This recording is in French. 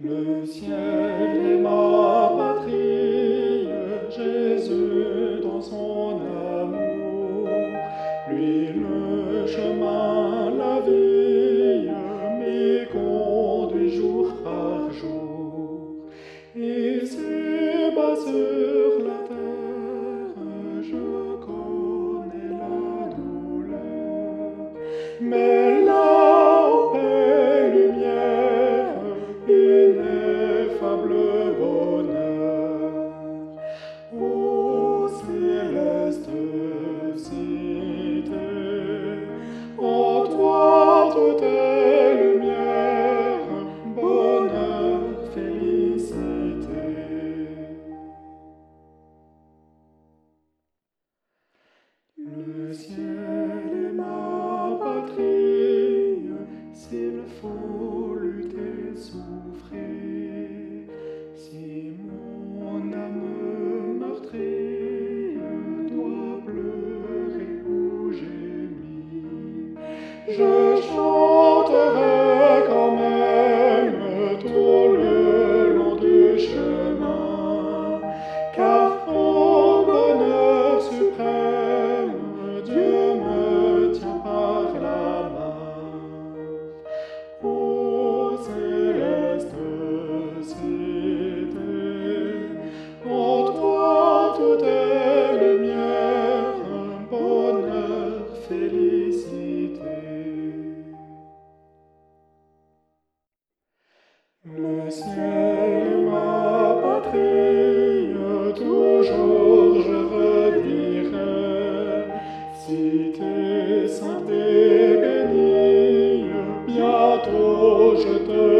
Le ciel est ma patrie, Jésus dans son amour, lui le chemin, la vie, m'y conduit jour par jour. Il s'est bas sur la terre, je connais la douleur, mais Le ciel est ma patrie, s'il faut lutter, souffrir. Si mon âme meurtrie doit pleurer ou gémir, je chanterai. je te